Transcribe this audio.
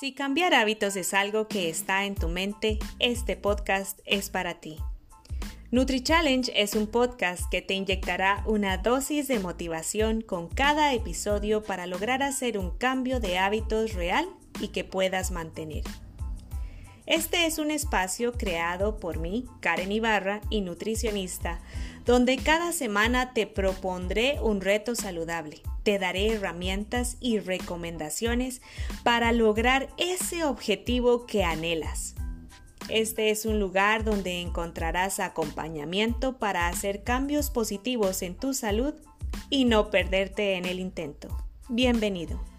Si cambiar hábitos es algo que está en tu mente, este podcast es para ti. Nutri Challenge es un podcast que te inyectará una dosis de motivación con cada episodio para lograr hacer un cambio de hábitos real y que puedas mantener. Este es un espacio creado por mí, Karen Ibarra, y nutricionista, donde cada semana te propondré un reto saludable. Te daré herramientas y recomendaciones para lograr ese objetivo que anhelas. Este es un lugar donde encontrarás acompañamiento para hacer cambios positivos en tu salud y no perderte en el intento. Bienvenido.